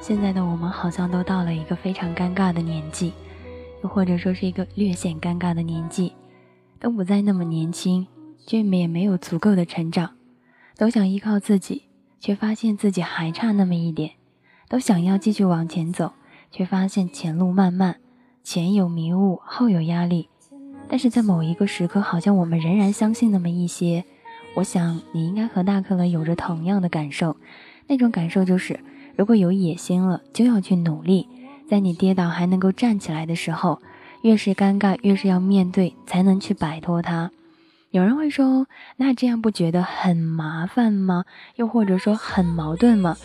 现在的我们好像都到了一个非常尴尬的年纪，又或者说是一个略显尴尬的年纪，都不再那么年轻，却也没有足够的成长，都想依靠自己，却发现自己还差那么一点，都想要继续往前走，却发现前路漫漫，前有迷雾，后有压力。但是在某一个时刻，好像我们仍然相信那么一些。我想你应该和大克勒有着同样的感受，那种感受就是。如果有野心了，就要去努力。在你跌倒还能够站起来的时候，越是尴尬，越是要面对，才能去摆脱它。有人会说，那这样不觉得很麻烦吗？又或者说很矛盾吗？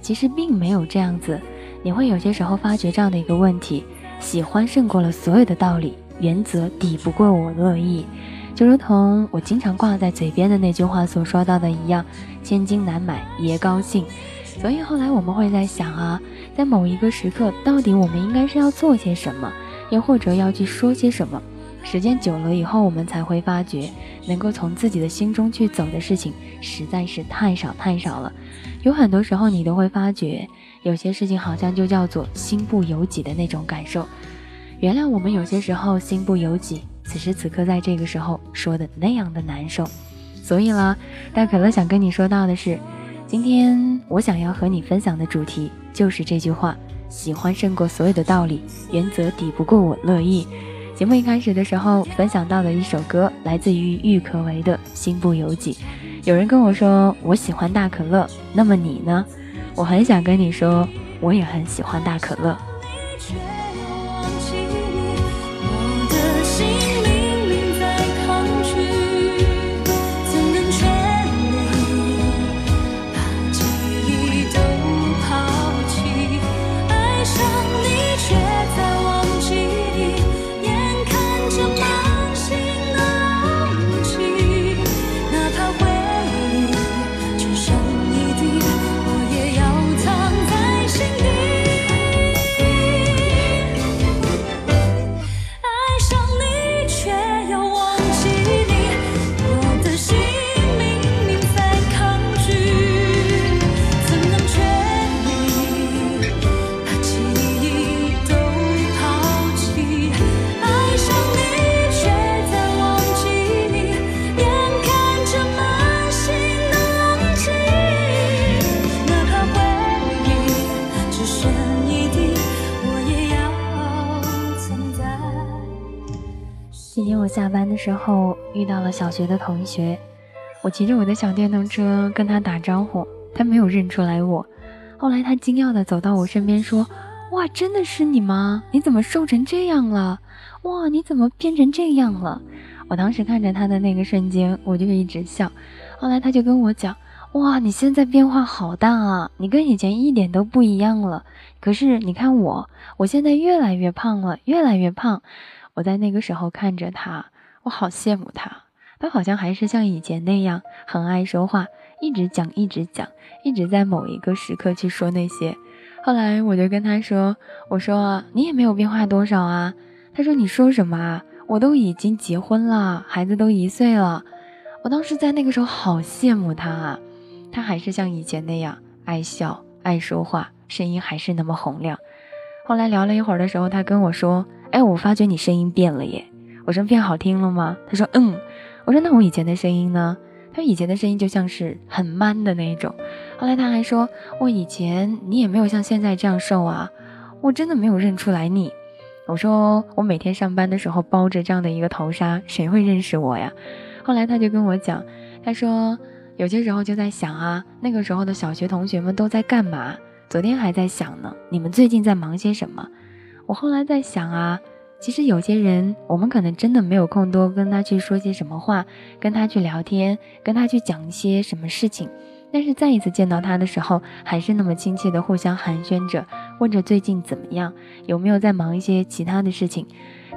其实并没有这样子。你会有些时候发觉这样的一个问题：喜欢胜过了所有的道理，原则抵不过我乐意。就如同我经常挂在嘴边的那句话所说到的一样：千金难买爷高兴。所以后来我们会在想啊，在某一个时刻，到底我们应该是要做些什么，又或者要去说些什么？时间久了以后，我们才会发觉，能够从自己的心中去走的事情实在是太少太少了。有很多时候，你都会发觉，有些事情好像就叫做心不由己的那种感受。原谅我们有些时候心不由己，此时此刻在这个时候说的那样的难受。所以啦，大可乐想跟你说到的是。今天我想要和你分享的主题就是这句话：喜欢胜过所有的道理，原则抵不过我乐意。节目一开始的时候分享到的一首歌，来自于郁可唯的《心不由己》。有人跟我说我喜欢大可乐，那么你呢？我很想跟你说，我也很喜欢大可乐。下班的时候遇到了小学的同学，我骑着我的小电动车跟他打招呼，他没有认出来我。后来他惊讶的走到我身边说：“哇，真的是你吗？你怎么瘦成这样了？哇，你怎么变成这样了？”我当时看着他的那个瞬间，我就一直笑。后来他就跟我讲：“哇，你现在变化好大啊，你跟以前一点都不一样了。可是你看我，我现在越来越胖了，越来越胖。”我在那个时候看着他，我好羡慕他。他好像还是像以前那样很爱说话，一直讲，一直讲，一直在某一个时刻去说那些。后来我就跟他说：“我说你也没有变化多少啊。”他说：“你说什么啊？我都已经结婚了，孩子都一岁了。”我当时在那个时候好羡慕他啊，他还是像以前那样爱笑、爱说话，声音还是那么洪亮。后来聊了一会儿的时候，他跟我说。哎，我发觉你声音变了耶！我说变好听了吗？他说嗯。我说那我以前的声音呢？他说以前的声音就像是很 man 的那种。后来他还说，我以前你也没有像现在这样瘦啊，我真的没有认出来你。我说我每天上班的时候包着这样的一个头纱，谁会认识我呀？后来他就跟我讲，他说有些时候就在想啊，那个时候的小学同学们都在干嘛？昨天还在想呢，你们最近在忙些什么？我后来在想啊，其实有些人，我们可能真的没有空多跟他去说些什么话，跟他去聊天，跟他去讲一些什么事情。但是再一次见到他的时候，还是那么亲切的互相寒暄着，问着最近怎么样，有没有在忙一些其他的事情。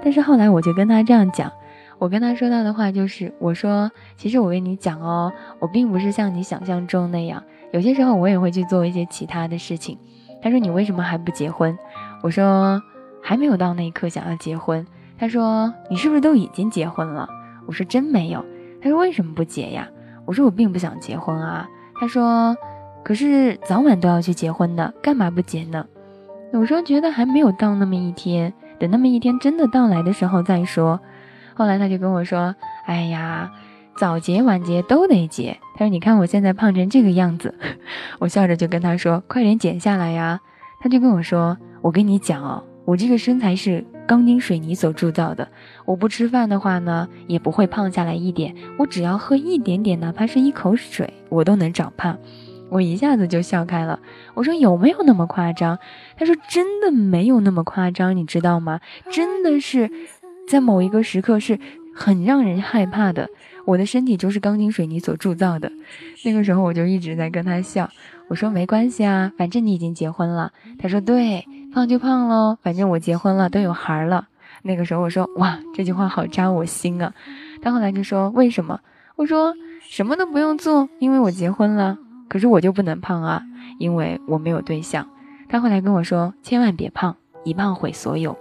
但是后来我就跟他这样讲，我跟他说到的话就是，我说，其实我跟你讲哦，我并不是像你想象中那样，有些时候我也会去做一些其他的事情。他说你为什么还不结婚？我说。还没有到那一刻想要结婚，他说：“你是不是都已经结婚了？”我说：“真没有。”他说：“为什么不结呀？”我说：“我并不想结婚啊。”他说：“可是早晚都要去结婚的，干嘛不结呢？”我说：“觉得还没有到那么一天，等那么一天真的到来的时候再说。”后来他就跟我说：“哎呀，早结晚结都得结。”他说：“你看我现在胖成这个样子。”我笑着就跟他说：“快点减下来呀！”他就跟我说：“我跟你讲哦，我这个身材是钢筋水泥所铸造的。我不吃饭的话呢，也不会胖下来一点。我只要喝一点点，哪怕是一口水，我都能长胖。”我一下子就笑开了。我说：“有没有那么夸张？”他说：“真的没有那么夸张，你知道吗？真的是。”在某一个时刻是很让人害怕的。我的身体就是钢筋水泥所铸造的。那个时候我就一直在跟他笑。我说没关系啊，反正你已经结婚了。他说对，胖就胖喽，反正我结婚了，都有孩儿了。那个时候我说哇，这句话好扎我心啊。他后来就说为什么？我说什么都不用做，因为我结婚了。可是我就不能胖啊，因为我没有对象。他后来跟我说千万别胖，一胖毁所有。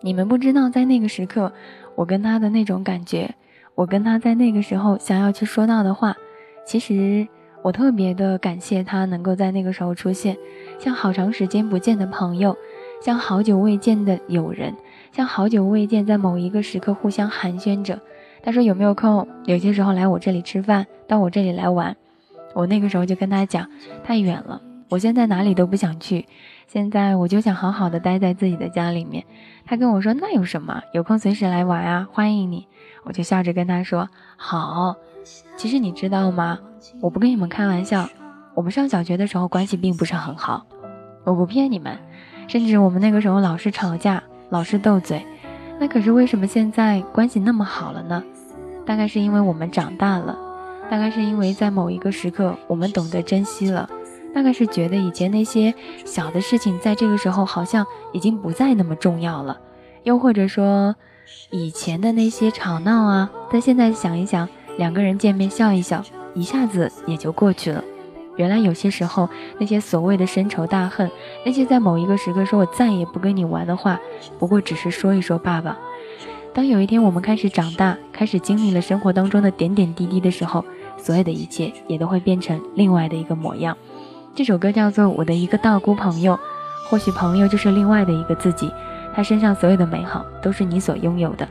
你们不知道，在那个时刻，我跟他的那种感觉，我跟他在那个时候想要去说到的话，其实我特别的感谢他能够在那个时候出现，像好长时间不见的朋友，像好久未见的友人，像好久未见在某一个时刻互相寒暄着。他说有没有空？有些时候来我这里吃饭，到我这里来玩。我那个时候就跟他讲，太远了，我现在哪里都不想去，现在我就想好好的待在自己的家里面。他跟我说：“那有什么？有空随时来玩啊，欢迎你。”我就笑着跟他说：“好。”其实你知道吗？我不跟你们开玩笑，我们上小学的时候关系并不是很好，我不骗你们，甚至我们那个时候老是吵架，老是斗嘴。那可是为什么现在关系那么好了呢？大概是因为我们长大了，大概是因为在某一个时刻我们懂得珍惜了。大概是觉得以前那些小的事情，在这个时候好像已经不再那么重要了，又或者说，以前的那些吵闹啊，在现在想一想，两个人见面笑一笑，一下子也就过去了。原来有些时候，那些所谓的深仇大恨，那些在某一个时刻说我再也不跟你玩的话，不过只是说一说罢了。当有一天我们开始长大，开始经历了生活当中的点点滴滴的时候，所有的一切也都会变成另外的一个模样。这首歌叫做《我的一个道姑朋友》，或许朋友就是另外的一个自己，他身上所有的美好都是你所拥有的。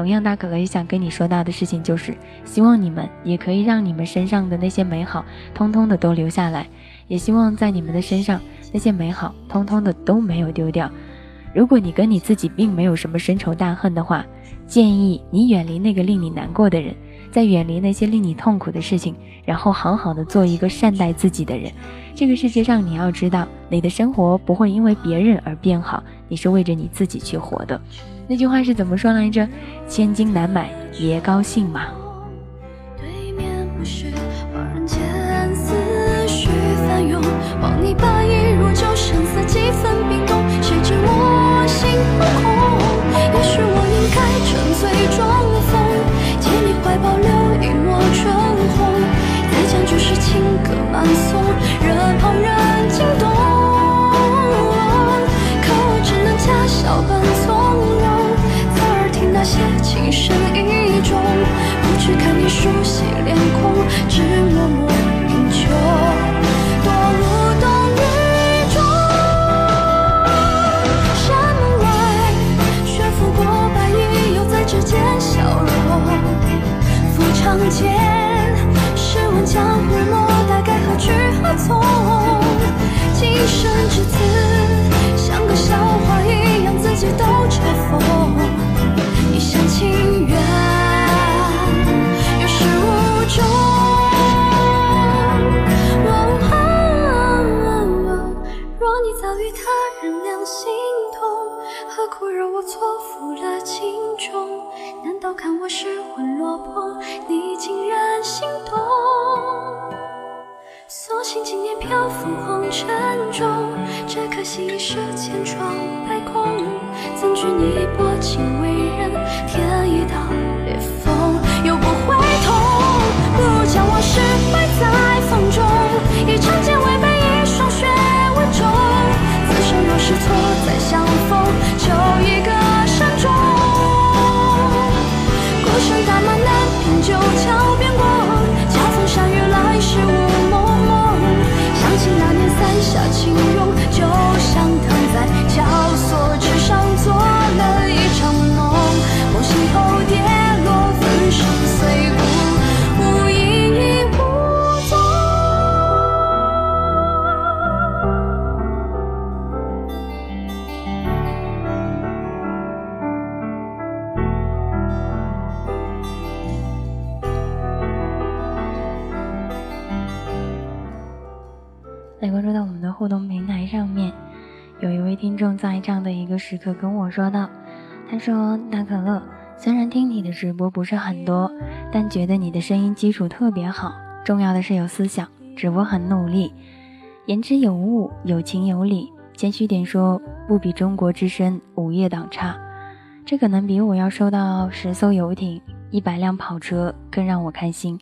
同样，大可乐也想跟你说到的事情就是，希望你们也可以让你们身上的那些美好，通通的都留下来，也希望在你们的身上那些美好，通通的都没有丢掉。如果你跟你自己并没有什么深仇大恨的话，建议你远离那个令你难过的人。在远离那些令你痛苦的事情，然后好好的做一个善待自己的人。这个世界上，你要知道，你的生活不会因为别人而变好，你是为着你自己去活的。那句话是怎么说来着？千金难买爷高兴嘛。时刻跟我说道：“他说大可乐，虽然听你的直播不是很多，但觉得你的声音基础特别好，重要的是有思想，直播很努力，言之有物，有情有理。谦虚点说，不比中国之声午夜党差。这可能比我要收到十艘游艇、一百辆跑车更让我开心。”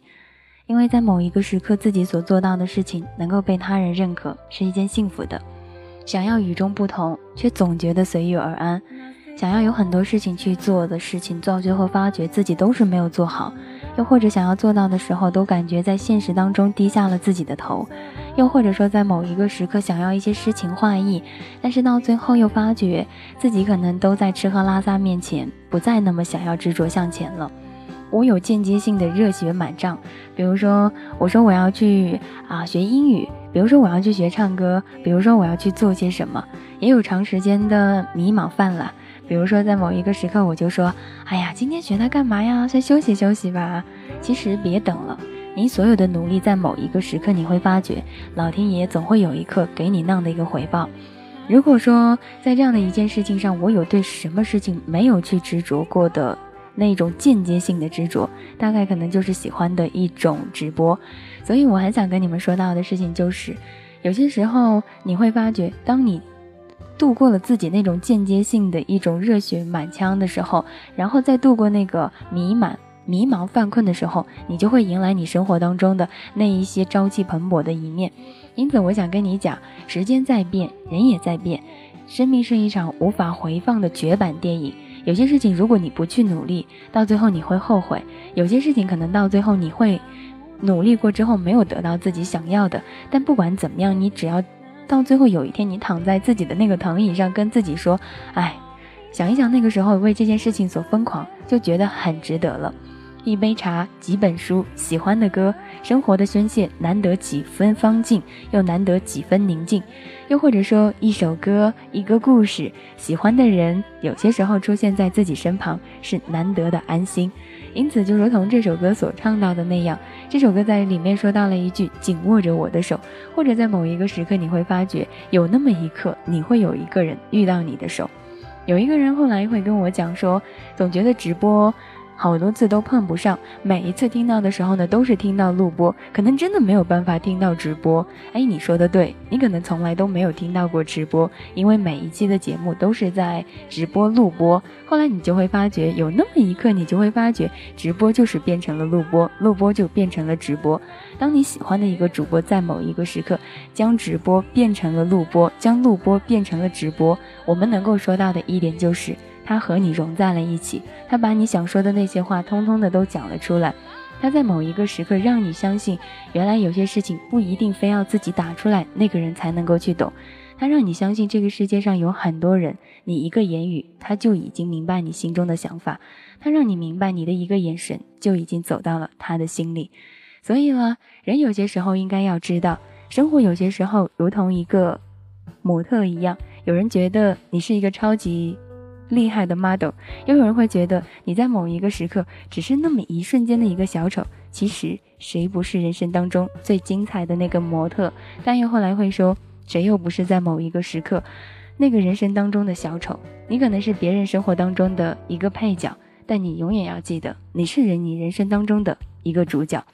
因为在某一个时刻，自己所做到的事情能够被他人认可，是一件幸福的。想要与众不同，却总觉得随遇而安；想要有很多事情去做的事情，到最后发觉自己都是没有做好；又或者想要做到的时候，都感觉在现实当中低下了自己的头；又或者说在某一个时刻想要一些诗情画意，但是到最后又发觉自己可能都在吃喝拉撒面前，不再那么想要执着向前了。我有间接性的热血满账，比如说，我说我要去啊学英语，比如说我要去学唱歌，比如说我要去做些什么，也有长时间的迷茫泛滥，比如说在某一个时刻，我就说，哎呀，今天学它干嘛呀？先休息休息吧。其实别等了，你所有的努力，在某一个时刻，你会发觉，老天爷总会有一刻给你那样的一个回报。如果说在这样的一件事情上，我有对什么事情没有去执着过的。那种间接性的执着，大概可能就是喜欢的一种直播，所以我很想跟你们说到的事情就是，有些时候你会发觉，当你度过了自己那种间接性的一种热血满腔的时候，然后再度过那个迷茫、迷茫犯困的时候，你就会迎来你生活当中的那一些朝气蓬勃的一面。因此，我想跟你讲，时间在变，人也在变，生命是一场无法回放的绝版电影。有些事情，如果你不去努力，到最后你会后悔；有些事情，可能到最后你会努力过之后没有得到自己想要的。但不管怎么样，你只要到最后有一天，你躺在自己的那个躺椅上，跟自己说：“哎，想一想那个时候为这件事情所疯狂，就觉得很值得了。”一杯茶，几本书，喜欢的歌，生活的宣泄，难得几分方静，又难得几分宁静。又或者说，一首歌，一个故事，喜欢的人，有些时候出现在自己身旁，是难得的安心。因此，就如同这首歌所唱到的那样，这首歌在里面说到了一句：“紧握着我的手。”或者在某一个时刻，你会发觉，有那么一刻，你会有一个人遇到你的手。有一个人后来会跟我讲说，总觉得直播。好多次都碰不上，每一次听到的时候呢，都是听到录播，可能真的没有办法听到直播。哎，你说的对，你可能从来都没有听到过直播，因为每一期的节目都是在直播录播。后来你就会发觉，有那么一刻，你就会发觉，直播就是变成了录播，录播就变成了直播。当你喜欢的一个主播在某一个时刻将直播变成了录播，将录播变成了直播，我们能够说到的一点就是。他和你融在了一起，他把你想说的那些话，通通的都讲了出来。他在某一个时刻让你相信，原来有些事情不一定非要自己打出来，那个人才能够去懂。他让你相信这个世界上有很多人，你一个言语他就已经明白你心中的想法。他让你明白，你的一个眼神就已经走到了他的心里。所以呢，人有些时候应该要知道，生活有些时候如同一个模特一样，有人觉得你是一个超级。厉害的 model，又有人会觉得你在某一个时刻只是那么一瞬间的一个小丑。其实谁不是人生当中最精彩的那个模特？但又后来会说，谁又不是在某一个时刻那个人生当中的小丑？你可能是别人生活当中的一个配角，但你永远要记得，你是人你人生当中的一个主角。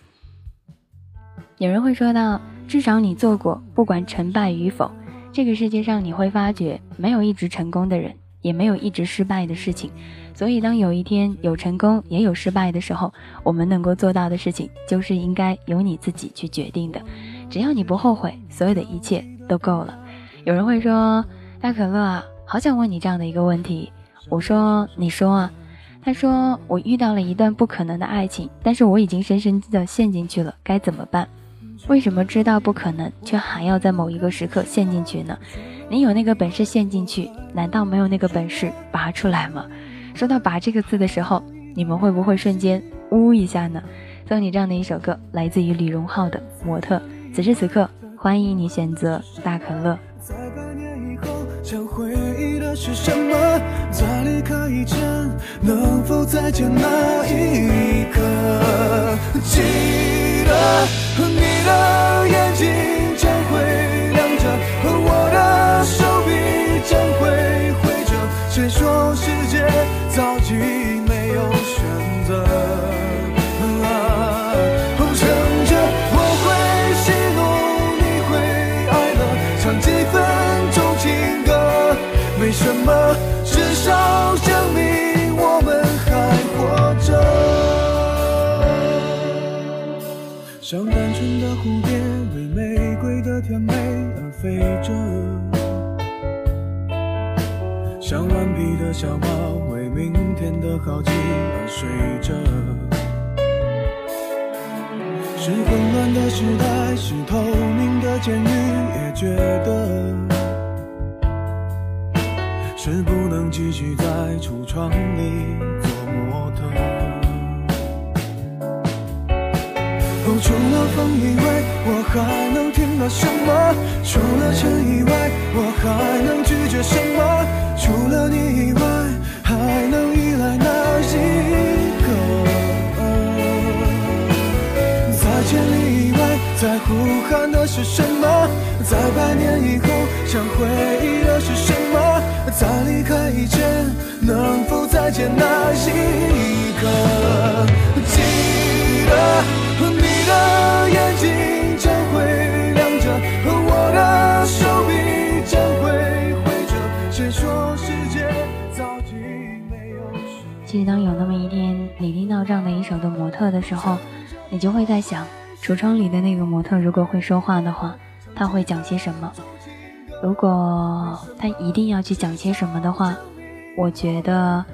有人会说到，至少你做过，不管成败与否，这个世界上你会发觉，没有一直成功的人。也没有一直失败的事情，所以当有一天有成功也有失败的时候，我们能够做到的事情就是应该由你自己去决定的。只要你不后悔，所有的一切都够了。有人会说：“大可乐啊，好想问你这样的一个问题。”我说：“你说啊。”他说：“我遇到了一段不可能的爱情，但是我已经深深的陷进去了，该怎么办？为什么知道不可能，却还要在某一个时刻陷进去呢？”你有那个本事陷进去，难道没有那个本事拔出来吗？说到“拔”这个字的时候，你们会不会瞬间呜一下呢？送你这样的一首歌，来自于李荣浩的《模特》。此时此刻，欢迎你选择大可乐。在百年以后，想回忆的是什么？在离开以前，能否再见那一刻？记得你的眼睛择。乘着我会喜怒，你会哀乐，唱几分钟情歌，没什么，至少证明我们还活着。像单纯的蝴蝶，为玫瑰的甜美而飞着；像顽皮的小猫，天的好奇而睡着。是混乱的时代，是透明的监狱，也觉得是不能继续在橱窗里做模特。哦，除了风以外，我还能听到什么？除了尘以外，我还能拒绝什么？除了你以外，一个？在千里以外，在呼喊的是什么？在百年以后，想回忆的是什么？在离开以前，能否再见那一刻？记得。你的其实，当有那么一天，你听到这样的一首的模特的时候，你就会在想，橱窗里的那个模特如果会说话的话，他会讲些什么？如果他一定要去讲些什么的话，我觉得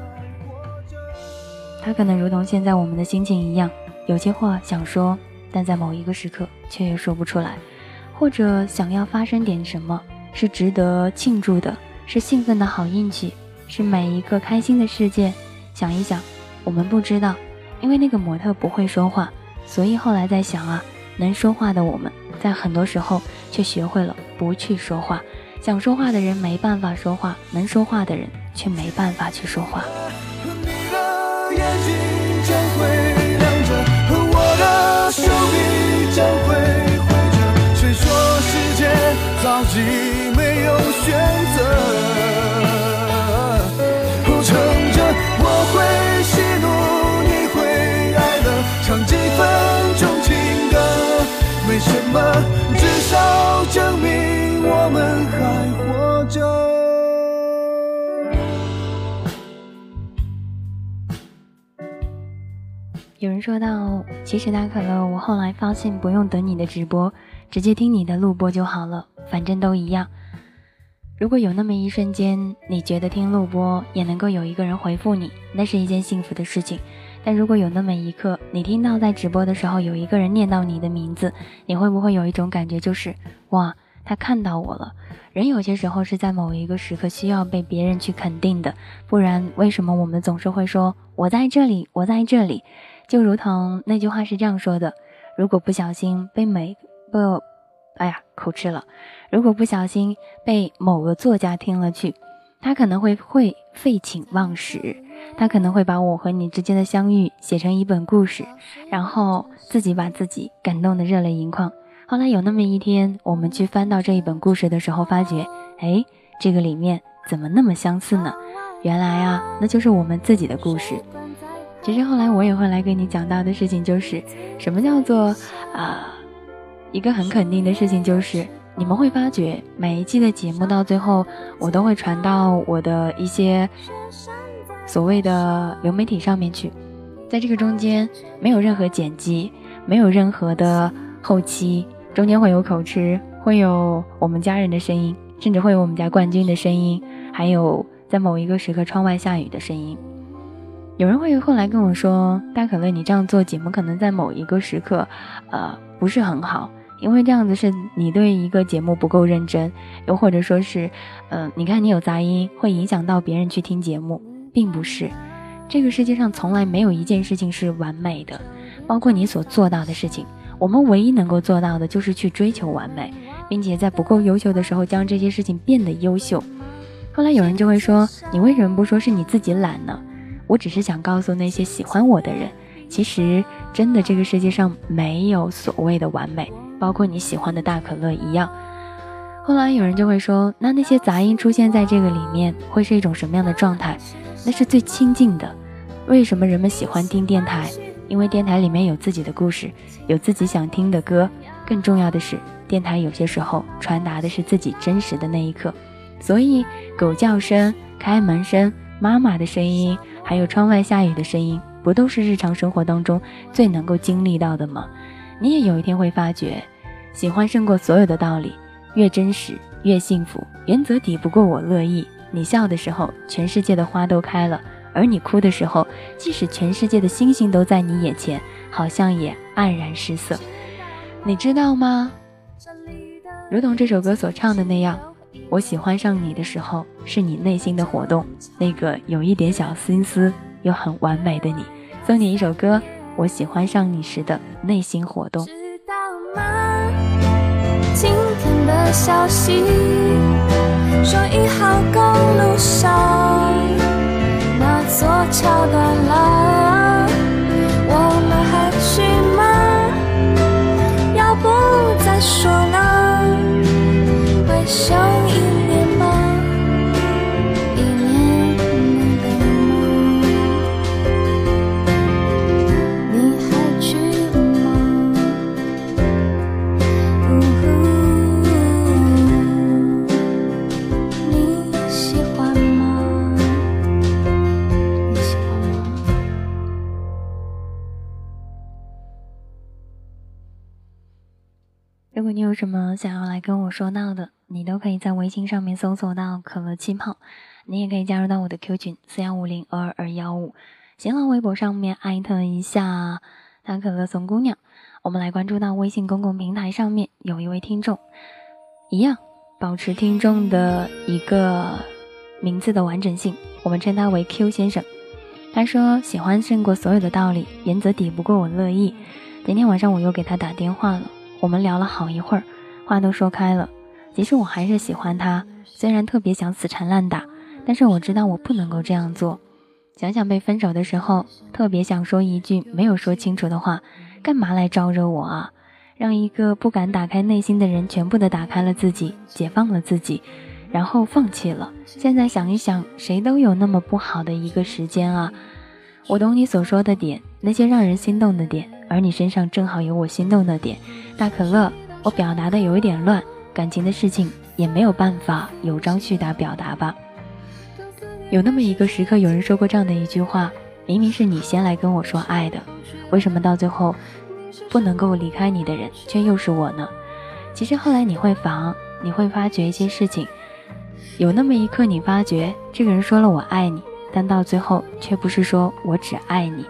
他可能如同现在我们的心情一样，有些话想说。但在某一个时刻却又说不出来，或者想要发生点什么，是值得庆祝的，是兴奋的好运气，是每一个开心的事件。想一想，我们不知道，因为那个模特不会说话，所以后来在想啊，能说话的我们，在很多时候却学会了不去说话。想说话的人没办法说话，能说话的人却没办法去说话。谁说世界早已没有选择？说到，其实大可乐，我后来发现不用等你的直播，直接听你的录播就好了，反正都一样。如果有那么一瞬间，你觉得听录播也能够有一个人回复你，那是一件幸福的事情。但如果有那么一刻，你听到在直播的时候有一个人念到你的名字，你会不会有一种感觉，就是哇，他看到我了？人有些时候是在某一个时刻需要被别人去肯定的，不然为什么我们总是会说我在这里，我在这里？就如同那句话是这样说的：如果不小心被每个，哎呀，口吃了。如果不小心被某个作家听了去，他可能会会废寝忘食，他可能会把我和你之间的相遇写成一本故事，然后自己把自己感动的热泪盈眶。后来有那么一天，我们去翻到这一本故事的时候，发觉，哎，这个里面怎么那么相似呢？原来啊，那就是我们自己的故事。其实后来我也会来跟你讲到的事情，就是什么叫做啊，一个很肯定的事情，就是你们会发觉每一季的节目到最后，我都会传到我的一些所谓的流媒体上面去，在这个中间没有任何剪辑，没有任何的后期，中间会有口吃，会有我们家人的声音，甚至会有我们家冠军的声音，还有在某一个时刻窗外下雨的声音。有人会后来跟我说：“大可乐，你这样做节目可能在某一个时刻，呃，不是很好，因为这样子是你对一个节目不够认真，又或者说是，嗯，你看你有杂音，会影响到别人去听节目，并不是。这个世界上从来没有一件事情是完美的，包括你所做到的事情，我们唯一能够做到的就是去追求完美，并且在不够优秀的时候将这些事情变得优秀。后来有人就会说：你为什么不说是你自己懒呢？”我只是想告诉那些喜欢我的人，其实真的这个世界上没有所谓的完美，包括你喜欢的大可乐一样。后来有人就会说，那那些杂音出现在这个里面会是一种什么样的状态？那是最亲近的。为什么人们喜欢听电台？因为电台里面有自己的故事，有自己想听的歌。更重要的是，电台有些时候传达的是自己真实的那一刻。所以，狗叫声、开门声、妈妈的声音，还有窗外下雨的声音，不都是日常生活当中最能够经历到的吗？你也有一天会发觉，喜欢胜过所有的道理，越真实越幸福。原则抵不过我乐意。你笑的时候，全世界的花都开了；而你哭的时候，即使全世界的星星都在你眼前，好像也黯然失色。你知道吗？如同这首歌所唱的那样，我喜欢上你的时候，是你内心的活动，那个有一点小心思又很完美的你。送你一首歌，我喜欢上你时的内心活动。知道吗？今天的消息说一号公路上那座桥断了，有什么想要来跟我说到的，你都可以在微信上面搜索到“可乐气泡”，你也可以加入到我的 Q 群四幺五零二二幺五，新浪微博上面艾特一下“大可乐怂姑娘”。我们来关注到微信公共平台上面有一位听众，一样保持听众的一个名字的完整性，我们称他为 Q 先生。他说：“喜欢胜过所有的道理，原则抵不过我乐意。”今天晚上我又给他打电话了。我们聊了好一会儿，话都说开了。其实我还是喜欢他，虽然特别想死缠烂打，但是我知道我不能够这样做。想想被分手的时候，特别想说一句没有说清楚的话，干嘛来招惹我啊？让一个不敢打开内心的人全部的打开了自己，解放了自己，然后放弃了。现在想一想，谁都有那么不好的一个时间啊。我懂你所说的点，那些让人心动的点，而你身上正好有我心动的点。大可乐，我表达的有一点乱，感情的事情也没有办法有章序达表达吧。有那么一个时刻，有人说过这样的一句话：明明是你先来跟我说爱的，为什么到最后不能够离开你的人却又是我呢？其实后来你会防，你会发觉一些事情，有那么一刻，你发觉这个人说了我爱你，但到最后却不是说我只爱你。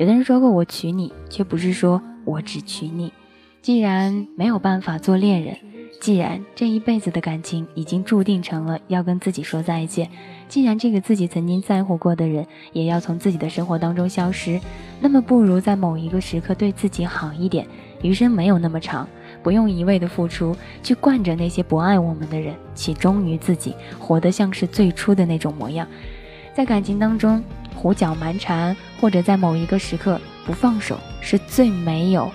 有的人说过我娶你，却不是说我只娶你。既然没有办法做恋人，既然这一辈子的感情已经注定成了要跟自己说再见，既然这个自己曾经在乎过的人也要从自己的生活当中消失，那么不如在某一个时刻对自己好一点。余生没有那么长，不用一味的付出去惯着那些不爱我们的人，且忠于自己，活得像是最初的那种模样。在感情当中胡搅蛮缠，或者在某一个时刻不放手，是最没有。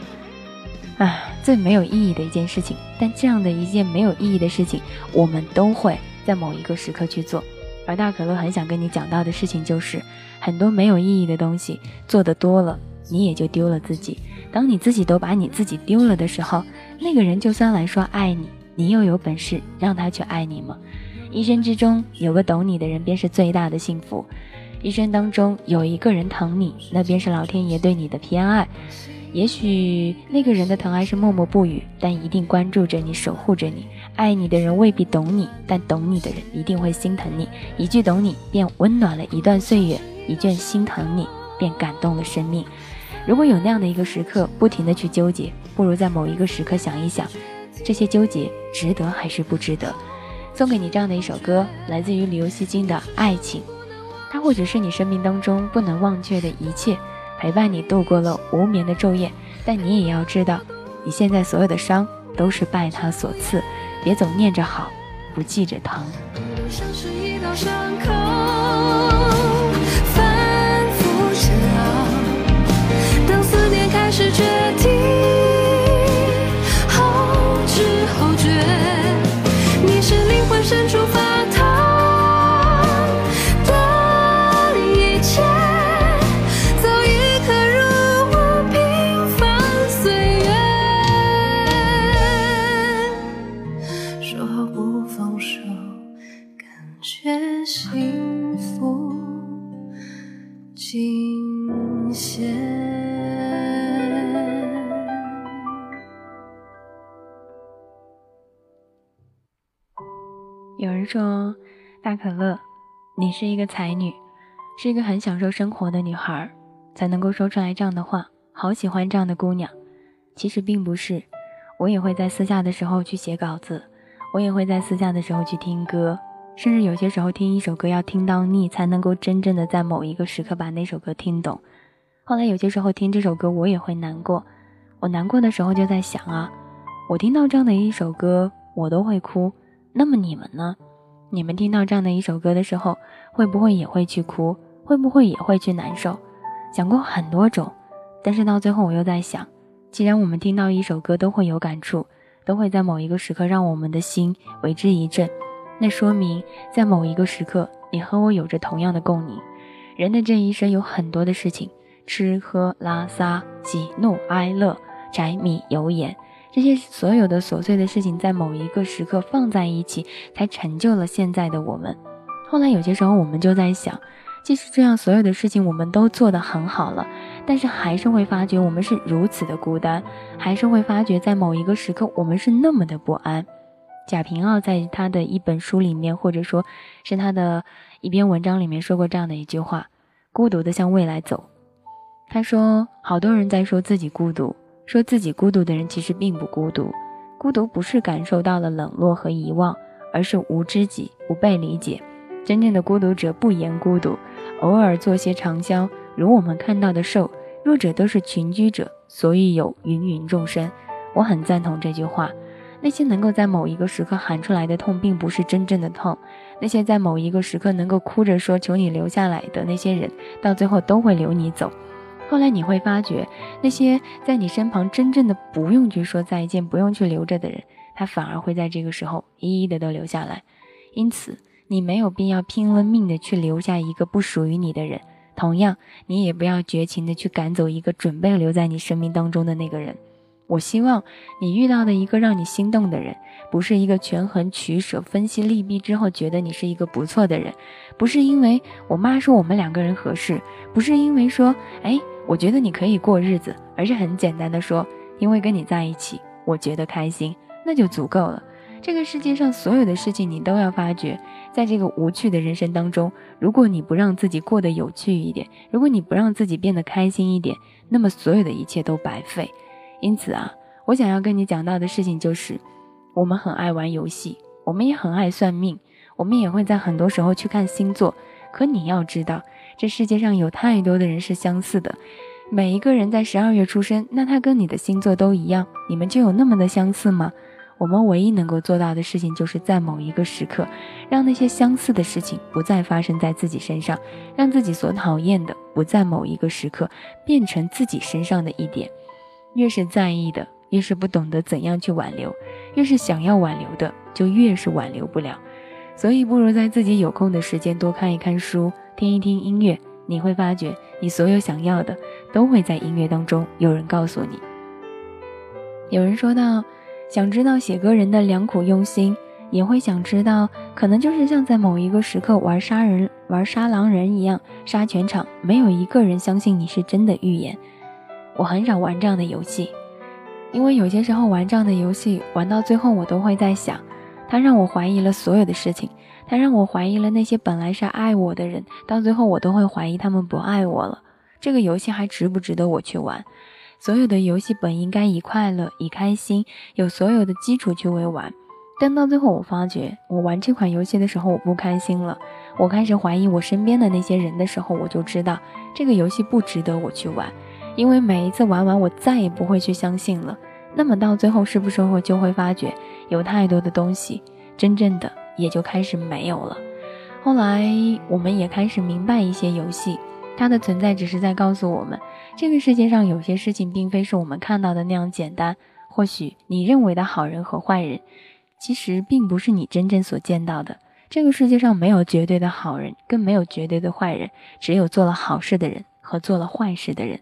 啊，最没有意义的一件事情，但这样的一件没有意义的事情，我们都会在某一个时刻去做。而大可乐很想跟你讲到的事情就是，很多没有意义的东西做的多了，你也就丢了自己。当你自己都把你自己丢了的时候，那个人就算来说爱你，你又有本事让他去爱你吗？一生之中有个懂你的人，便是最大的幸福。一生当中有一个人疼你，那便是老天爷对你的偏爱。也许那个人的疼爱是默默不语，但一定关注着你，守护着你。爱你的人未必懂你，但懂你的人一定会心疼你。一句懂你，便温暖了一段岁月；一句心疼你，便感动了生命。如果有那样的一个时刻，不停的去纠结，不如在某一个时刻想一想，这些纠结值得还是不值得？送给你这样的一首歌，来自于李由希金的《爱情》，它或者是你生命当中不能忘却的一切。陪伴你度过了无眠的昼夜，但你也要知道，你现在所有的伤都是拜他所赐，别总念着好，不记着疼。像是一道伤口，反复煎熬。当思念开始说，大可乐，你是一个才女，是一个很享受生活的女孩，才能够说出来这样的话。好喜欢这样的姑娘。其实并不是，我也会在私下的时候去写稿子，我也会在私下的时候去听歌，甚至有些时候听一首歌要听到腻，才能够真正的在某一个时刻把那首歌听懂。后来有些时候听这首歌，我也会难过。我难过的时候就在想啊，我听到这样的一首歌，我都会哭。那么你们呢？你们听到这样的一首歌的时候，会不会也会去哭？会不会也会去难受？想过很多种，但是到最后我又在想，既然我们听到一首歌都会有感触，都会在某一个时刻让我们的心为之一振，那说明在某一个时刻，你和我有着同样的共鸣。人的这一生有很多的事情，吃喝拉撒、喜怒哀乐、柴米油盐。这些所有的琐碎的事情，在某一个时刻放在一起，才成就了现在的我们。后来有些时候，我们就在想，即使这样所有的事情我们都做得很好了，但是还是会发觉我们是如此的孤单，还是会发觉在某一个时刻我们是那么的不安。贾平凹在他的一本书里面，或者说是他的一篇文章里面说过这样的一句话：“孤独的向未来走。”他说，好多人在说自己孤独。说自己孤独的人其实并不孤独，孤独不是感受到了冷落和遗忘，而是无知己、不被理解。真正的孤独者不言孤独，偶尔做些长销，如我们看到的兽。弱者都是群居者，所以有芸芸众生。我很赞同这句话。那些能够在某一个时刻喊出来的痛，并不是真正的痛。那些在某一个时刻能够哭着说求你留下来的那些人，到最后都会留你走。后来你会发觉，那些在你身旁真正的不用去说再见、不用去留着的人，他反而会在这个时候一一的都留下来。因此，你没有必要拼了命的去留下一个不属于你的人，同样，你也不要绝情的去赶走一个准备留在你生命当中的那个人。我希望你遇到的一个让你心动的人，不是一个权衡取舍、分析利弊之后觉得你是一个不错的人，不是因为我妈说我们两个人合适，不是因为说，哎。我觉得你可以过日子，而是很简单的说，因为跟你在一起，我觉得开心，那就足够了。这个世界上所有的事情，你都要发觉，在这个无趣的人生当中，如果你不让自己过得有趣一点，如果你不让自己变得开心一点，那么所有的一切都白费。因此啊，我想要跟你讲到的事情就是，我们很爱玩游戏，我们也很爱算命，我们也会在很多时候去看星座。可你要知道。这世界上有太多的人是相似的，每一个人在十二月出生，那他跟你的星座都一样，你们就有那么的相似吗？我们唯一能够做到的事情，就是在某一个时刻，让那些相似的事情不再发生在自己身上，让自己所讨厌的不在某一个时刻变成自己身上的一点。越是在意的，越是不懂得怎样去挽留；越是想要挽留的，就越是挽留不了。所以，不如在自己有空的时间多看一看书。听一听音乐，你会发觉，你所有想要的都会在音乐当中有人告诉你。有人说到，想知道写歌人的良苦用心，也会想知道，可能就是像在某一个时刻玩杀人、玩杀狼人一样，杀全场，没有一个人相信你是真的预言。我很少玩这样的游戏，因为有些时候玩这样的游戏，玩到最后，我都会在想，它让我怀疑了所有的事情。他让我怀疑了那些本来是爱我的人，到最后我都会怀疑他们不爱我了。这个游戏还值不值得我去玩？所有的游戏本应该以快乐、以开心，有所有的基础去为玩，但到最后我发觉，我玩这款游戏的时候我不开心了。我开始怀疑我身边的那些人的时候，我就知道这个游戏不值得我去玩，因为每一次玩完，我再也不会去相信了。那么到最后，是不是会就会发觉有太多的东西，真正的？也就开始没有了。后来，我们也开始明白一些游戏，它的存在只是在告诉我们，这个世界上有些事情并非是我们看到的那样简单。或许你认为的好人和坏人，其实并不是你真正所见到的。这个世界上没有绝对的好人，更没有绝对的坏人，只有做了好事的人和做了坏事的人。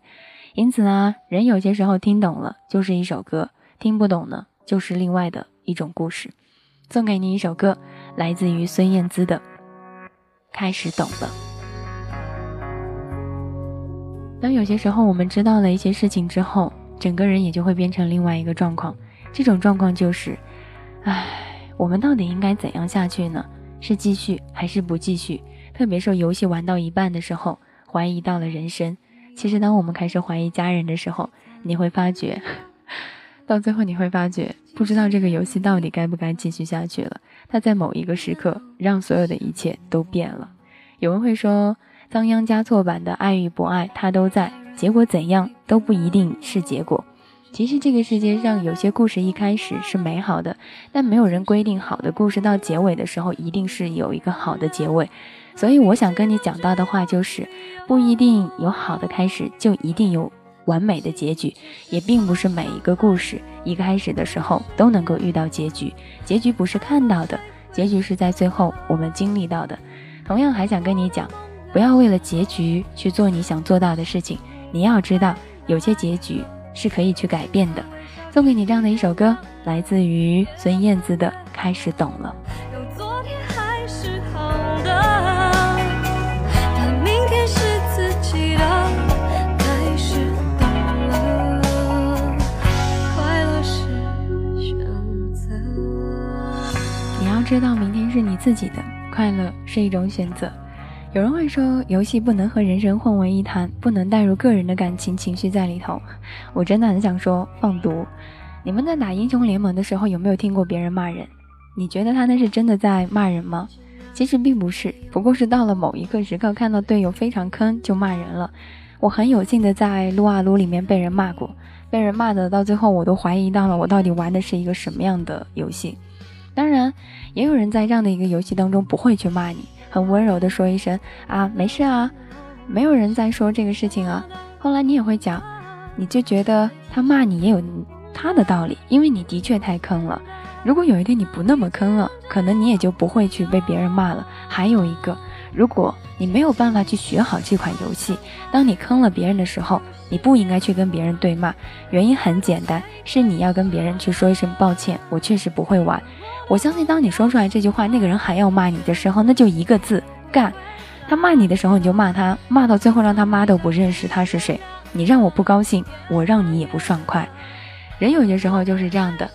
因此呢，人有些时候听懂了就是一首歌，听不懂呢就是另外的一种故事。送给你一首歌。来自于孙燕姿的《开始懂了》。当有些时候我们知道了一些事情之后，整个人也就会变成另外一个状况。这种状况就是，唉，我们到底应该怎样下去呢？是继续还是不继续？特别是游戏玩到一半的时候，怀疑到了人生。其实，当我们开始怀疑家人的时候，你会发觉，到最后你会发觉，不知道这个游戏到底该不该继续下去了。他在某一个时刻，让所有的一切都变了。有人会说。仓央嘉措版的爱与不爱，他都在。结果怎样都不一定是结果。其实这个世界上有些故事一开始是美好的，但没有人规定好的故事到结尾的时候一定是有一个好的结尾。所以我想跟你讲到的话就是，不一定有好的开始就一定有完美的结局，也并不是每一个故事一开始的时候都能够遇到结局。结局不是看到的，结局是在最后我们经历到的。同样还想跟你讲。不要为了结局去做你想做到的事情。你要知道，有些结局是可以去改变的。送给你这样的一首歌，来自于孙燕姿的《开始懂了》。知道，明天是你自己的，快乐是一种选择。有人会说，游戏不能和人生混为一谈，不能带入个人的感情情绪在里头。我真的很想说，放毒！你们在打英雄联盟的时候，有没有听过别人骂人？你觉得他那是真的在骂人吗？其实并不是，不过是到了某一个时刻，看到队友非常坑，就骂人了。我很有幸的在撸啊撸里面被人骂过，被人骂的到最后，我都怀疑到了我到底玩的是一个什么样的游戏。当然，也有人在这样的一个游戏当中不会去骂你。很温柔的说一声啊，没事啊，没有人在说这个事情啊。后来你也会讲，你就觉得他骂你也有他的道理，因为你的确太坑了。如果有一天你不那么坑了，可能你也就不会去被别人骂了。还有一个，如果你没有办法去学好这款游戏，当你坑了别人的时候，你不应该去跟别人对骂。原因很简单，是你要跟别人去说一声抱歉，我确实不会玩。我相信，当你说出来这句话，那个人还要骂你的时候，那就一个字干。他骂你的时候，你就骂他，骂到最后让他妈都不认识他是谁。你让我不高兴，我让你也不爽快。人有些时候就是这样的，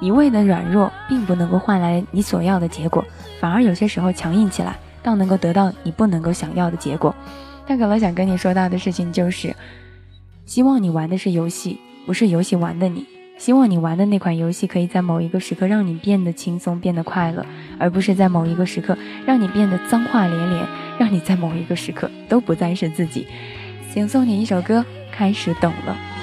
一味的软弱并不能够换来你所要的结果，反而有些时候强硬起来，倒能够得到你不能够想要的结果。大可乐想跟你说到的事情就是，希望你玩的是游戏，不是游戏玩的你。希望你玩的那款游戏可以在某一个时刻让你变得轻松、变得快乐，而不是在某一个时刻让你变得脏话连连，让你在某一个时刻都不再是自己。请送你一首歌，开始懂了。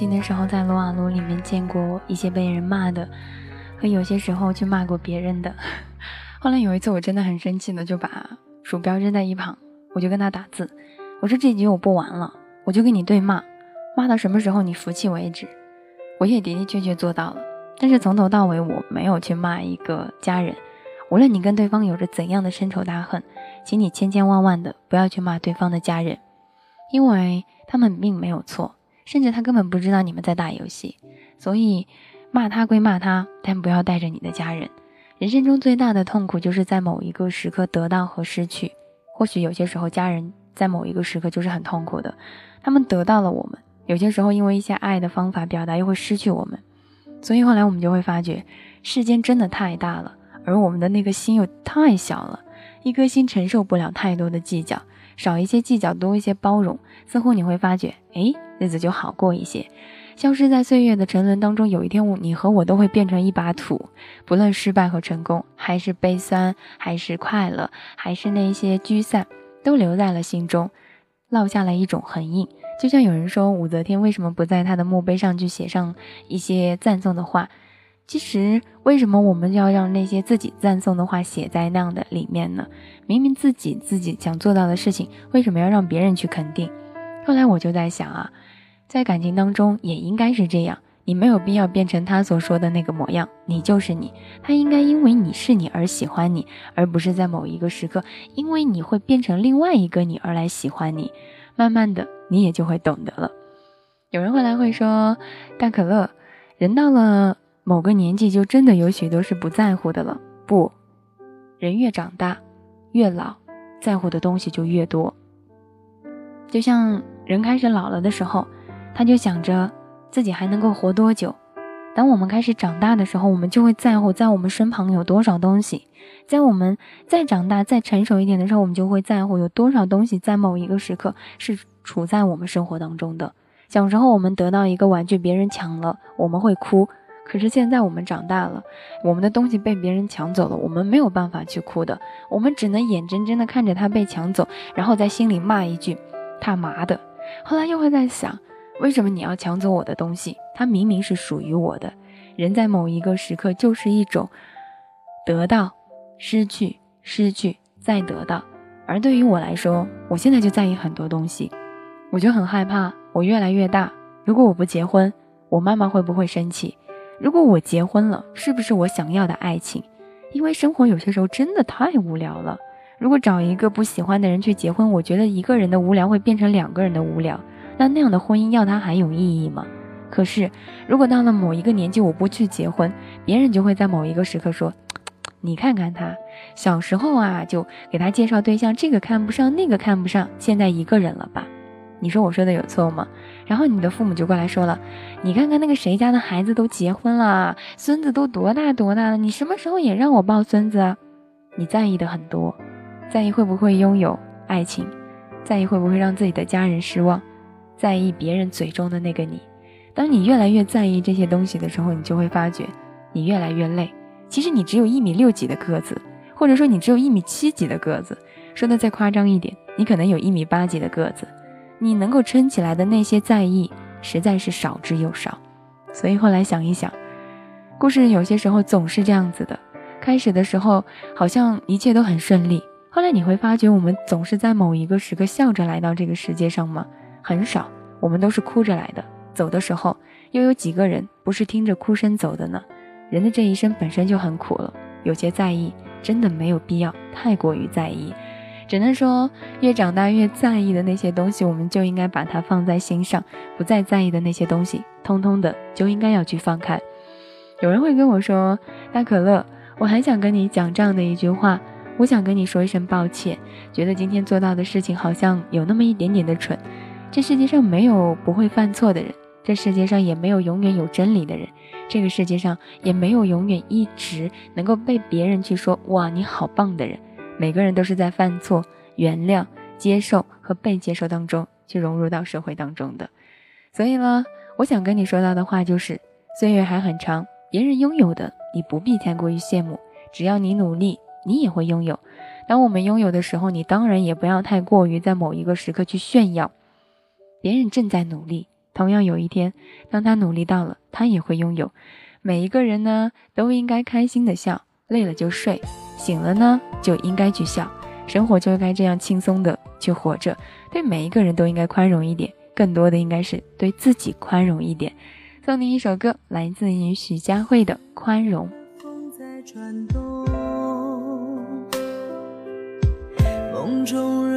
曾经有幸的时候在撸啊撸里面见过一些被人骂的，和有些时候去骂过别人的。后来有一次我真的很生气的就把鼠标扔在一旁，我就跟他打字，我说这局我不玩了，我就跟你对骂，骂到什么时候你服气为止。我也的的确确做到了，但是从头到尾我没有去骂一个家人，无论你跟对方有着怎样的深仇大恨，请你千千万万的不要去骂对方的家人，因为他们并没有错。甚至他根本不知道你们在打游戏，所以骂他归骂他，但不要带着你的家人。人生中最大的痛苦就是在某一个时刻得到和失去。或许有些时候家人在某一个时刻就是很痛苦的，他们得到了我们，有些时候因为一些爱的方法表达又会失去我们。所以后来我们就会发觉，世间真的太大了，而我们的那个心又太小了，一颗心承受不了太多的计较，少一些计较，多一些包容，似乎你会发觉，哎，日子就好过一些。消失在岁月的沉沦当中，有一天我你和我都会变成一把土，不论失败和成功，还是悲酸，还是快乐，还是那些聚散，都留在了心中，烙下了一种痕印。就像有人说，武则天为什么不在她的墓碑上去写上一些赞颂的话？其实，为什么我们要让那些自己赞颂的话写在那样的里面呢？明明自己自己想做到的事情，为什么要让别人去肯定？后来我就在想啊，在感情当中也应该是这样，你没有必要变成他所说的那个模样，你就是你。他应该因为你是你而喜欢你，而不是在某一个时刻因为你会变成另外一个你而来喜欢你。慢慢的，你也就会懂得了。有人后来会说，大可乐，人到了。某个年纪就真的有许多是不在乎的了。不，人越长大，越老，在乎的东西就越多。就像人开始老了的时候，他就想着自己还能够活多久。当我们开始长大的时候，我们就会在乎在我们身旁有多少东西。在我们再长大、再成熟一点的时候，我们就会在乎有多少东西在某一个时刻是处在我们生活当中的。小时候我们得到一个玩具，别人抢了，我们会哭。可是现在我们长大了，我们的东西被别人抢走了，我们没有办法去哭的，我们只能眼睁睁的看着它被抢走，然后在心里骂一句“他妈的”。后来又会在想，为什么你要抢走我的东西？它明明是属于我的。人在某一个时刻就是一种得到、失去、失去再得到。而对于我来说，我现在就在意很多东西，我就很害怕，我越来越大，如果我不结婚，我妈妈会不会生气？如果我结婚了，是不是我想要的爱情？因为生活有些时候真的太无聊了。如果找一个不喜欢的人去结婚，我觉得一个人的无聊会变成两个人的无聊。那那样的婚姻要他还有意义吗？可是，如果到了某一个年纪我不去结婚，别人就会在某一个时刻说：“你看看他，小时候啊就给他介绍对象，这个看不上，那个看不上，现在一个人了吧？”你说我说的有错吗？然后你的父母就过来说了，你看看那个谁家的孩子都结婚了，孙子都多大多大了，你什么时候也让我抱孙子啊？你在意的很多，在意会不会拥有爱情，在意会不会让自己的家人失望，在意别人嘴中的那个你。当你越来越在意这些东西的时候，你就会发觉你越来越累。其实你只有一米六几的个子，或者说你只有一米七几的个子，说的再夸张一点，你可能有一米八几的个子。你能够撑起来的那些在意，实在是少之又少。所以后来想一想，故事有些时候总是这样子的：开始的时候好像一切都很顺利，后来你会发觉，我们总是在某一个时刻笑着来到这个世界上吗？很少，我们都是哭着来的。走的时候，又有几个人不是听着哭声走的呢？人的这一生本身就很苦了，有些在意，真的没有必要太过于在意。只能说，越长大越在意的那些东西，我们就应该把它放在心上；不再在意的那些东西，通通的就应该要去放开。有人会跟我说：“大可乐，我很想跟你讲这样的一句话，我想跟你说一声抱歉，觉得今天做到的事情好像有那么一点点的蠢。这世界上没有不会犯错的人，这世界上也没有永远有真理的人，这个世界上也没有永远一直能够被别人去说哇你好棒的人。”每个人都是在犯错、原谅、接受和被接受当中去融入到社会当中的。所以呢，我想跟你说到的话就是：岁月还很长，别人拥有的你不必太过于羡慕，只要你努力，你也会拥有。当我们拥有的时候，你当然也不要太过于在某一个时刻去炫耀。别人正在努力，同样有一天，当他努力到了，他也会拥有。每一个人呢，都应该开心的笑，累了就睡。醒了呢，就应该去笑，生活就应该这样轻松的去活着。对每一个人都应该宽容一点，更多的应该是对自己宽容一点。送你一首歌，来自于许佳慧的《宽容》。风在转动，梦中人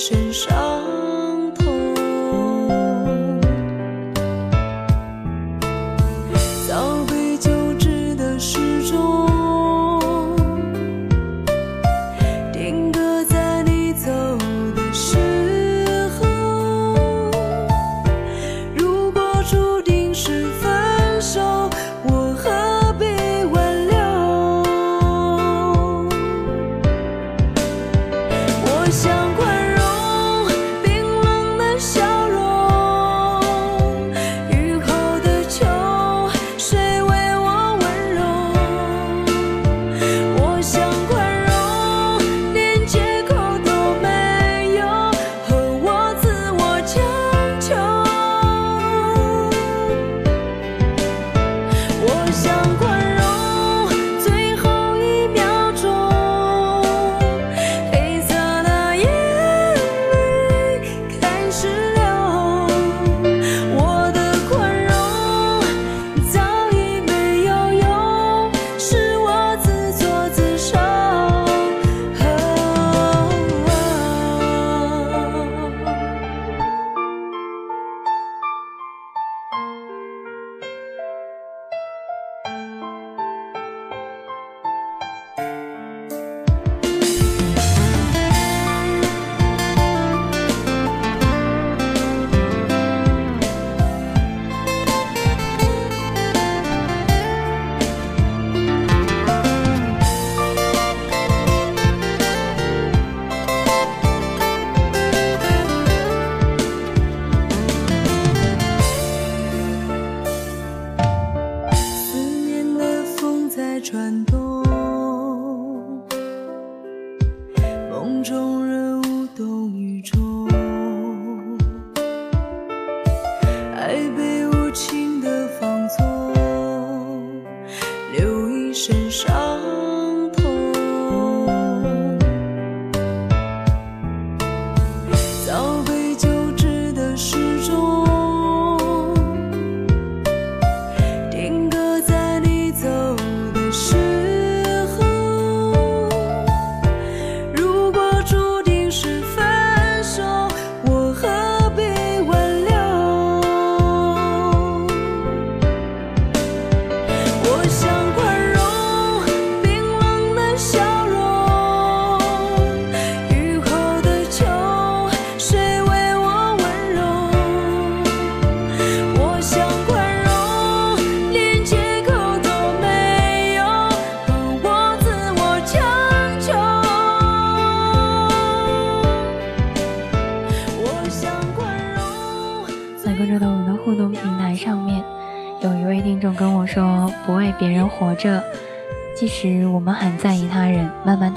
身上。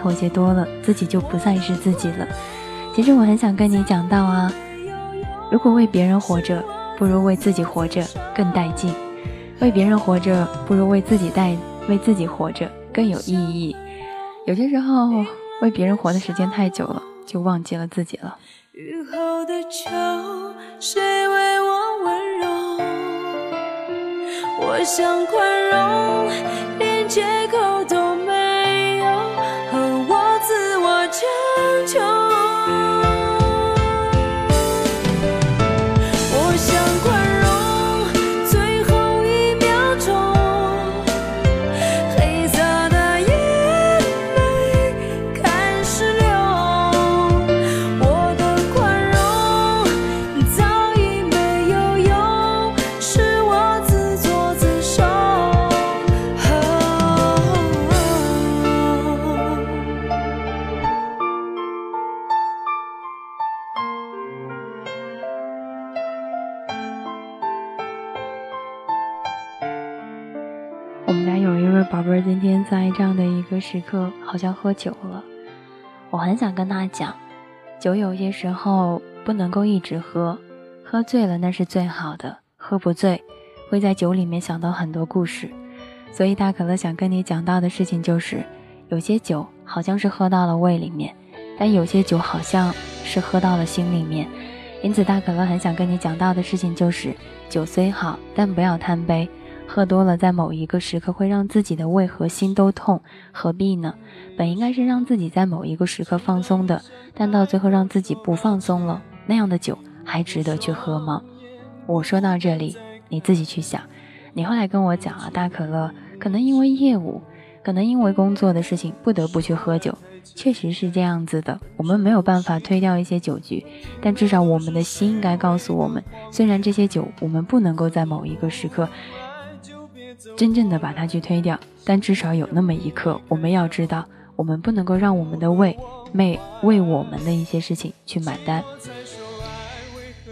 妥协多了，自己就不再是自己了。其实我很想跟你讲到啊，如果为别人活着，不如为自己活着更带劲；为别人活着，不如为自己带为自己活着更有意义。有些时候，为别人活的时间太久了，就忘记了自己了。雨后的秋，谁为我温柔？我想宽容，连借口都在这样的一个时刻，好像喝酒了。我很想跟他讲，酒有些时候不能够一直喝，喝醉了那是最好的，喝不醉会在酒里面想到很多故事。所以大可乐想跟你讲到的事情就是，有些酒好像是喝到了胃里面，但有些酒好像是喝到了心里面。因此大可乐很想跟你讲到的事情就是，酒虽好，但不要贪杯。喝多了，在某一个时刻会让自己的胃和心都痛，何必呢？本应该是让自己在某一个时刻放松的，但到最后让自己不放松了，那样的酒还值得去喝吗？我说到这里，你自己去想。你后来跟我讲啊，大可乐可能因为业务，可能因为工作的事情不得不去喝酒，确实是这样子的。我们没有办法推掉一些酒局，但至少我们的心应该告诉我们，虽然这些酒我们不能够在某一个时刻。真正的把它去推掉，但至少有那么一刻，我们要知道，我们不能够让我们的胃为为我们的一些事情去买单。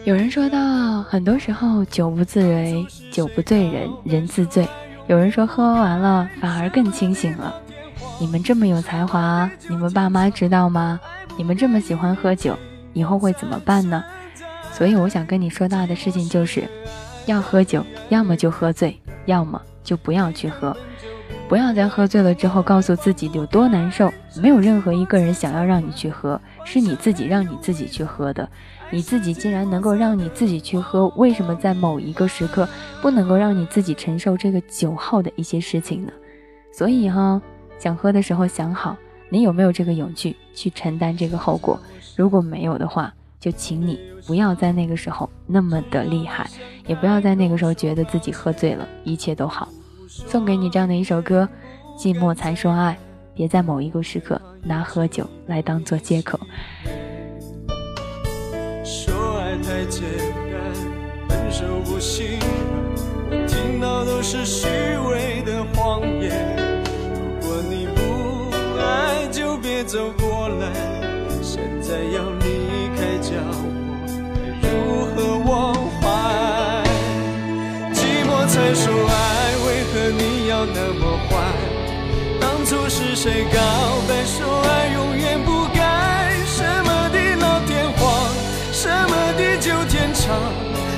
有人说到，很多时候酒不自为，酒不醉人，人自醉。有人说喝完了反而更清醒了。你们这么有才华，你们爸妈知道吗？你们这么喜欢喝酒，以后会怎么办呢？所以我想跟你说到的事情就是，要喝酒，要么就喝醉，要么。就不要去喝，不要在喝醉了之后告诉自己有多难受。没有任何一个人想要让你去喝，是你自己让你自己去喝的。你自己既然能够让你自己去喝，为什么在某一个时刻不能够让你自己承受这个酒后的一些事情呢？所以哈，想喝的时候想好，你有没有这个勇气去承担这个后果？如果没有的话，就请你不要在那个时候那么的厉害，也不要在那个时候觉得自己喝醉了，一切都好。送给你这样的一首歌，《寂寞才说爱》，别在某一个时刻拿喝酒来当做借口。说爱太简单，分手不心，听到都是虚伪的谎言。如果你不爱，就别走过来。现在要离，如何忘怀？寂寞才说爱，为何你要那么坏？当初是谁告白说爱永远不改？什么地老天荒？什么地久天长？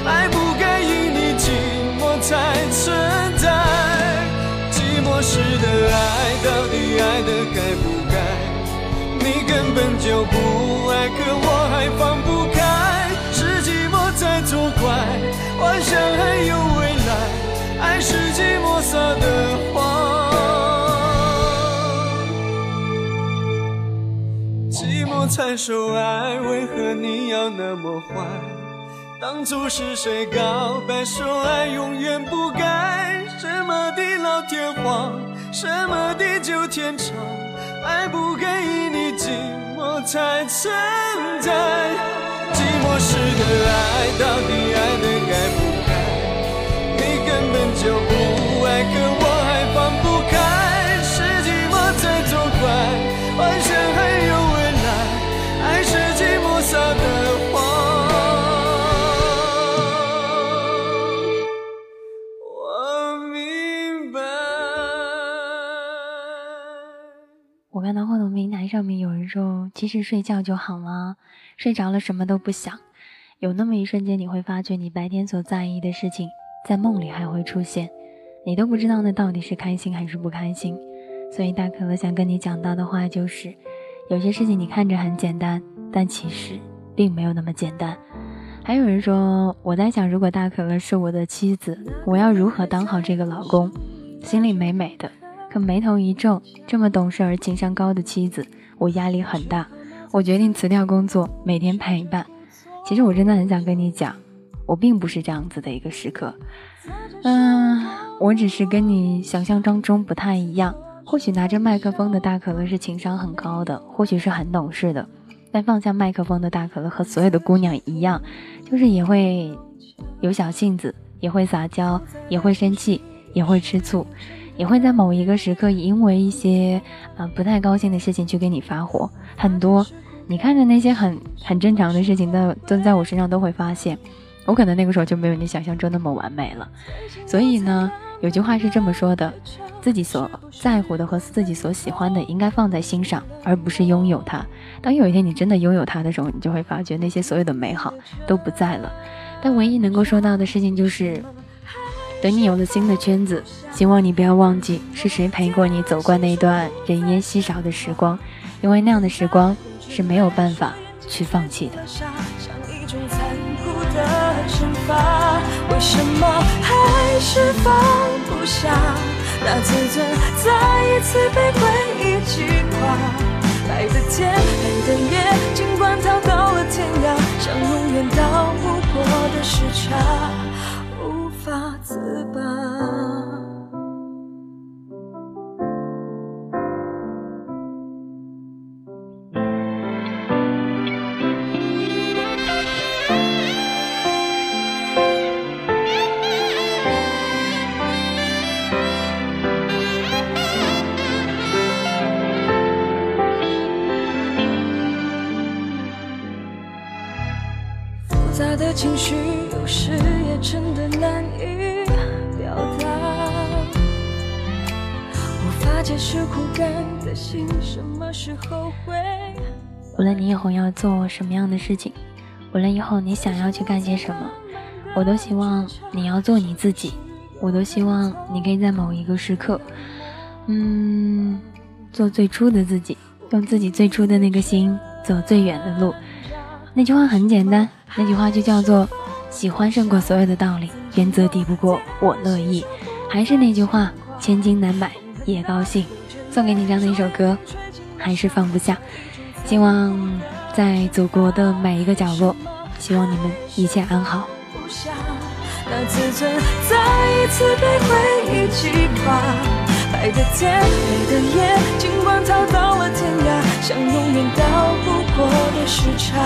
爱不该因你寂寞才存在。寂寞时的爱，到底爱的该不该？你根本就不爱，可我还放。幻想还有未来，爱是寂寞撒的谎，寂寞才说爱，为何你要那么坏？当初是谁告白说爱永远不改？什么地老天荒，什么地久天长？爱不给你，寂寞才存在。寂寞时的爱，到底爱的？根本就不爱，可我还放不开。是寂寞在作怪，幻想还有未来，爱是寂寞撒的谎。我明白。我看到互动平台上面有人说，其实睡觉就好了，睡着了什么都不想。有那么一瞬间，你会发觉你白天所在意的事情，在梦里还会出现，你都不知道那到底是开心还是不开心。所以大可乐想跟你讲到的话就是，有些事情你看着很简单，但其实并没有那么简单。还有人说，我在想，如果大可乐是我的妻子，我要如何当好这个老公？心里美美的，可眉头一皱，这么懂事而情商高的妻子，我压力很大。我决定辞掉工作，每天陪伴。其实我真的很想跟你讲，我并不是这样子的一个时刻。嗯，我只是跟你想象当中不太一样。或许拿着麦克风的大可乐是情商很高的，或许是很懂事的，但放下麦克风的大可乐和所有的姑娘一样，就是也会有小性子，也会撒娇，也会生气，也会吃醋，也会在某一个时刻因为一些啊、呃不太高兴的事情去跟你发火。很多你看着那些很很正常的事情，都都在我身上都会发现，我可能那个时候就没有你想象中那么完美了。所以呢，有句话是这么说的：自己所在乎的和自己所喜欢的，应该放在心上，而不是拥有它。当有一天你真的拥有它的时候，你就会发觉那些所有的美好都不在了。但唯一能够说到的事情就是，等你有了新的圈子，希望你不要忘记是谁陪过你走过那段人烟稀少的时光，因为那样的时光是没有办法去放弃的。的惩罚，为什么还是放不下？那自尊再一次被回忆击垮。白的天，黑的夜，尽管逃到了天涯，像永远逃不过的时差，无法自拔。无论你以后要做什么样的事情，无论以后你想要去干些什么，我都希望你要做你自己。我都希望你可以在某一个时刻，嗯，做最初的自己，用自己最初的那个心走最远的路。那句话很简单，那句话就叫做“喜欢胜过所有的道理，原则抵不过我乐意”。还是那句话，千金难买也高兴。送给你这样的一首歌，还是放不下。希望在祖国的每一个角落，希望你们一切安好。不下，那自尊再一次被回忆击垮。白的天，黑的夜，尽管逃到了天涯，像永远到不过的时差，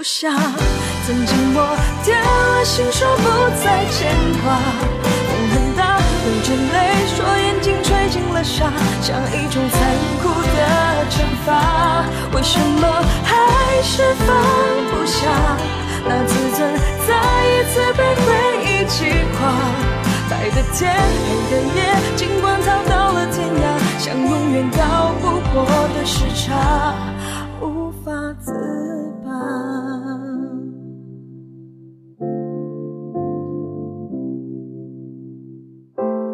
不下？曾经我点了心，说不再牵挂。风很大，流着泪，说眼睛吹进了沙，像一种残酷的惩罚。为什么还是放不下？那自尊再一次被回忆击垮。白的天，黑的夜，尽管逃到了天涯，像永远逃不过的时差，无法自。